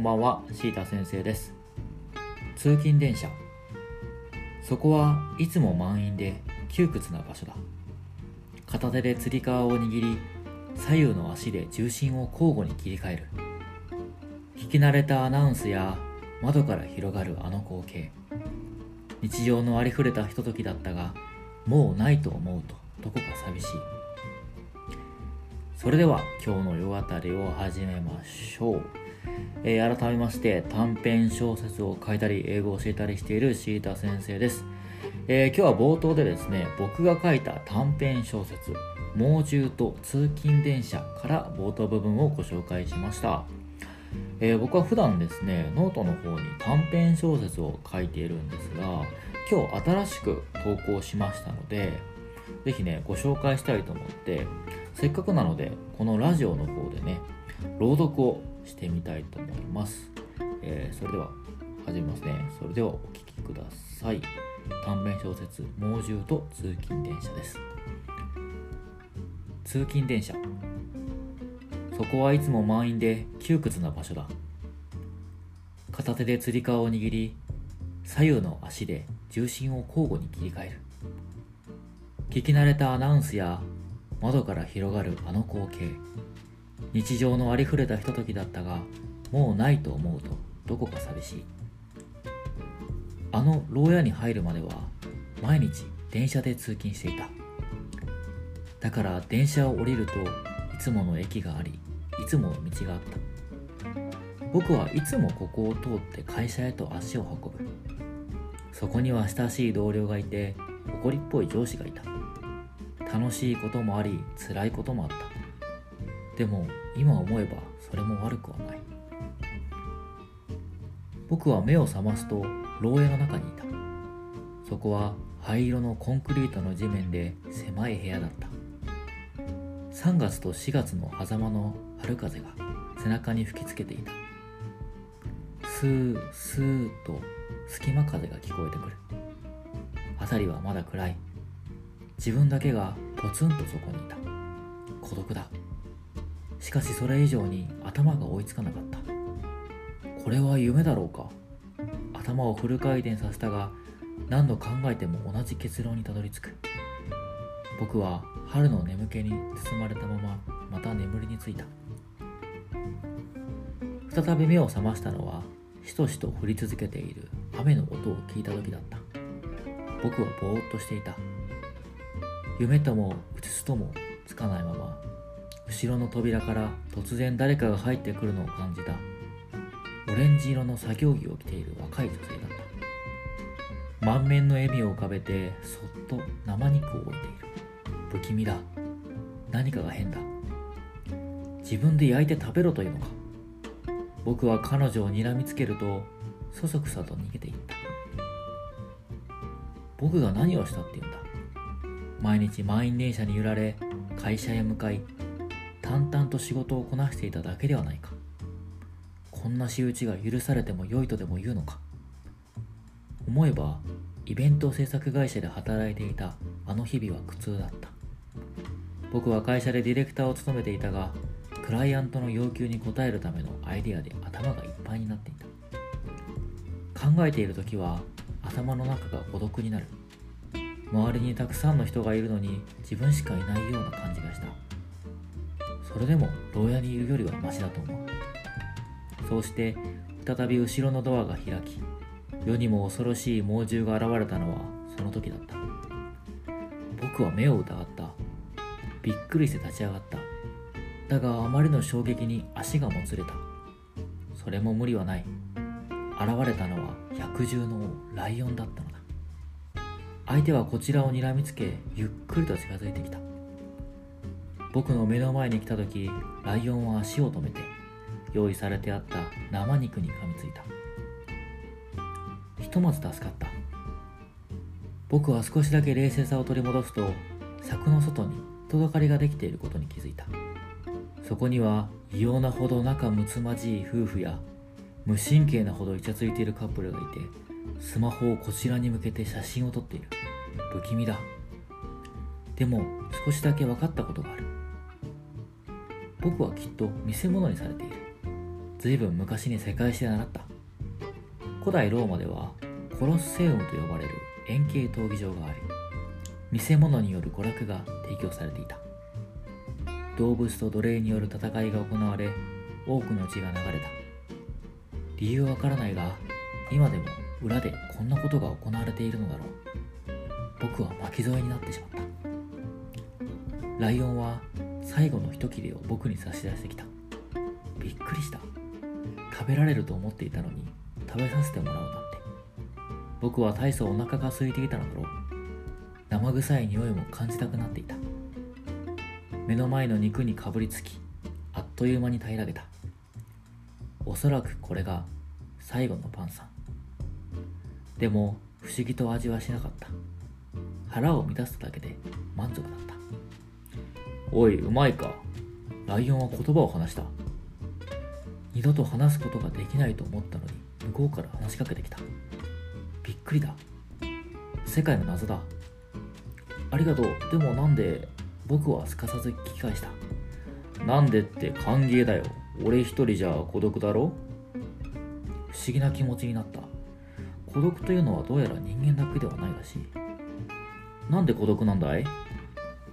んばんは、シータ先生です。通勤電車。そこはいつも満員で窮屈な場所だ。片手でつり革を握り、左右の足で重心を交互に切り替える。聞き慣れたアナウンスや窓から広がるあの光景。日常のありふれたひとときだったが、もうないと思うとどこか寂しい。それでは今日の夜語りを始めましょう。えー改めまして短編小説を書いたり英語を教えたりしているシータ先生です、えー今日は冒頭でですね僕が書いた短編小説「猛獣と通勤電車」から冒頭部分をご紹介しました、えー僕は普段ですねノートの方に短編小説を書いているんですが今日新しく投稿しましたのでぜひねご紹介したいと思ってせっかくなのでこのラジオの方でね朗読をしてみたいと思います、えーそれでは始めますね。それではお聞きください。短編小説「猛獣と通勤電車」です。通勤電車。そこはいつも満員で窮屈な場所だ。片手でつり革を握り左右の足で重心を交互に切り替える。聞き慣れたアナウンスや窓から広がるあの光景。日常のありふれたひとときだったがもうないと思うとどこか寂しい。あの牢屋に入るまでは毎日電車で通勤していた。だから電車を降りるといつもの駅がありいつもの道があった。僕はいつもここを通って会社へと足を運ぶ。そこには親しい同僚がいて誇りっぽい上司がいた。楽しいこともあり辛いこともあった。でも今思えばそれも悪くはない。僕は目を覚ますと牢屋の中にいた。そこは灰色のコンクリートの地面で狭い部屋だった。3月と4月の狭間の春風が背中に吹きつけていた。スースーと隙間風が聞こえてくる。辺りはまだ暗い。自分だけがポツンとそこにいた。孤独だ。しかしそれ以上に頭が追いつかなかった。これは夢だろうか。頭をフル回転させたが何度考えても同じ結論にたどり着く。僕は春の眠気に包まれたまままた眠りについた。再び目を覚ましたのはしとしと降り続けている雨の音を聞いた時だった。僕はぼーっとしていた。夢ともうつつともつかないまま後ろの扉から突然誰かが入ってくるのを感じた。オレンジ色の作業着を着ている若い女性だった。満面の笑みを浮かべてそっと生肉を置いている。不気味だ。何かが変だ。自分で焼いて食べろというのか。僕は彼女を睨みつけるとそそくさと逃げていった。僕が何をしたっていうんだ。毎日満員電車に揺られ会社へ向かい淡々と仕事をこなしていただけではないか。こんな仕打ちが許されても良いとでも言うのか。思えばイベント制作会社で働いていたあの日々は苦痛だった。僕は会社でディレクターを務めていたがクライアントの要求に応えるためのアイデアで頭がいっぱいになっていた。考えている時は頭の中が孤独になる。周りにたくさんの人がいるのに自分しかいないような感じがした。それでも牢屋にいるよりはマシだと思う。そうして再び後ろのドアが開き世にも恐ろしい猛獣が現れたのはその時だった。僕は目を疑った。びっくりして立ち上がった。だがあまりの衝撃に足がもつれた。それも無理はない。現れたのは百獣の王ライオンだったのだ。相手はこちらを睨みつけゆっくりと近づいてきた。僕の目の前に来た時ライオンは足を止めて用意されてあった生肉に噛みついた。ひとまず助かった。僕は少しだけ冷静さを取り戻すと柵の外に人だかりができていることに気づいた。そこには異様なほど仲睦まじい夫婦や無神経なほどイチャついているカップルがいてスマホをこちらに向けて写真を撮っている。不気味だ。でも少しだけ分かったことがある。僕はきっと見せ物にされている。随分昔に世界史で習った。古代ローマではコロッセウムと呼ばれる円形闘技場があり見せ物による娯楽が提供されていた。動物と奴隷による戦いが行われ多くの血が流れた。理由はわからないが今でも裏でこんなことが行われているのだろう。僕は巻き添えになってしまった。ライオンは最後の一切れを僕に差し出してきた。びっくりした。食べられると思っていたのに食べさせてもらうなんて。僕は大層お腹が空いていたのだろう。生臭い匂いも感じたくなっていた。目の前の肉にかぶりつきあっという間に平らげた。おそらくこれが最後のパンさんでも不思議と味はしなかった。腹を満たすだけで満足だった。おいうまいか？ライオンは言葉を話した。二度と話すことができないと思ったのに向こうから話しかけてきた。びっくりだ。世界の謎だ。ありがとう。でもなんで僕はすかさず聞き返した。なんでって歓迎だよ。俺一人じゃ孤独だろ？不思議な気持ちになった。孤独というのはどうやら人間だけではないらしい。なんで孤独なんだい？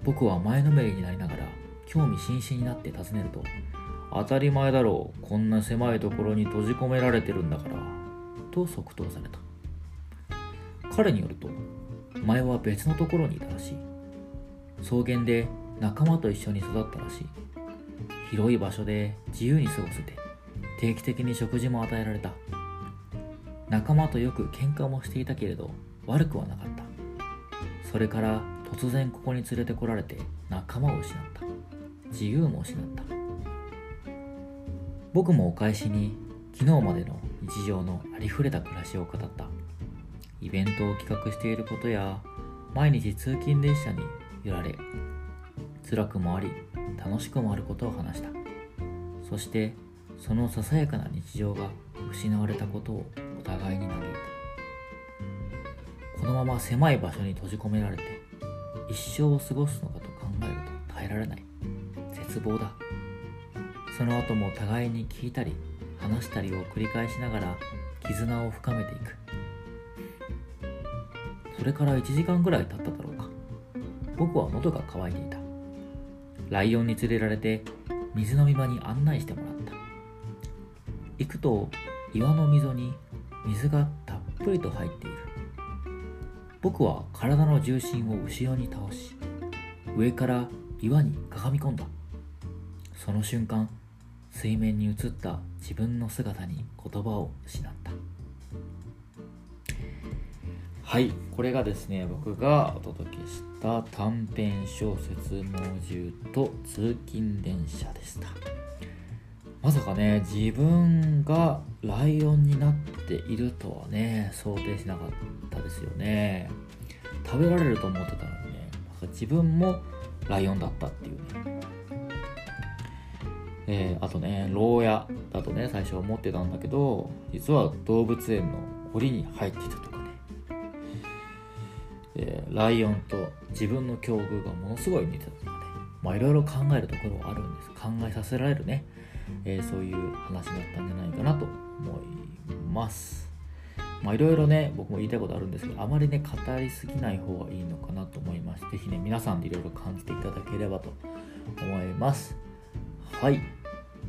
僕は前のめりになりながら興味津々になって尋ねると当たり前だろうこんな狭いところに閉じ込められてるんだからと即答された。彼によると前は別のところにいたらしい。草原で仲間と一緒に育ったらしい。広い場所で自由に過ごせて定期的に食事も与えられた。仲間とよく喧嘩もしていたけれど悪くはなかった。それから突然ここに連れてこられて仲間を失った。自由も失った。僕もお返しに昨日までの日常のありふれた暮らしを語った。イベントを企画していることや毎日通勤列車に揺られ辛くもあり楽しくもあることを話した。そしてそのささやかな日常が失われたことをお互いに嘆いた。このまま狭い場所に閉じ込められて一生を過ごすのかと考えると耐えられない。絶望だ。その後も互いに聞いたり話したりを繰り返しながら絆を深めていく。それから1時間ぐらい経っただろうか。僕は喉が渇いていた。ライオンに連れられて水飲み場に案内してもらった。行くと岩の溝に水がたっぷりと入っている。僕は体の重心を後ろに倒し上から岩にかがみ込んだ。その瞬間水面に映った自分の姿に言葉を失った。はいこれがですね僕がお届けした短編小説「猛獣と通勤電車」でした。まさかね自分がライオンになっているとはね想定しなかったですよね。食べられると思ってたのにね自分もライオンだったっていうね。えー、あとね牢屋だとね最初思ってたんだけど実は動物園の檻に入っていたとかね、えー、ライオンと自分の境遇がものすごい似てたとかね。まあいろいろ考えるところはあるんです。考えさせられるね、えー、そういう話だったんじゃないかなと思いますまあいろいろね僕も言いたいことあるんですけどあまりね語りすぎない方がいいのかなと思います是非ね皆さんでいろいろ感じていただければと思いますはい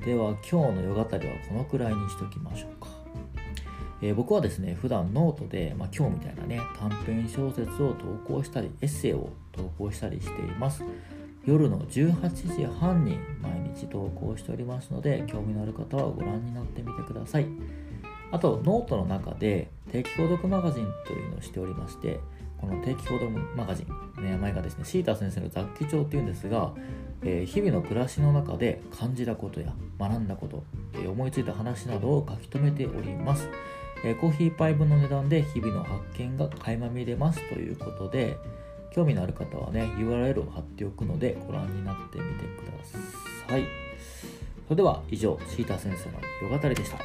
では今日の夜語りはこのくらいにしときましょうか。えー、僕はですね、普段ノートで、まあ、今日みたいなね、短編小説を投稿したり、エッセイを投稿したりしています。夜の18時半に毎日投稿しておりますので、興味のある方はご覧になってみてください。あと、ノートの中で定期購読マガジンというのをしておりまして、この定期購読マガジン、名前がですね、シータ先生の雑記帳っていうんですが、えー、日々の暮らしの中で感じたことや学んだこと、えー、思いついた話などを書き留めております、コーヒーパイ分の値段で日々の発見が垣間見れますということで興味のある方はね URL を貼っておくのでご覧になってみてください。それでは以上シータ先生の夜語りでした。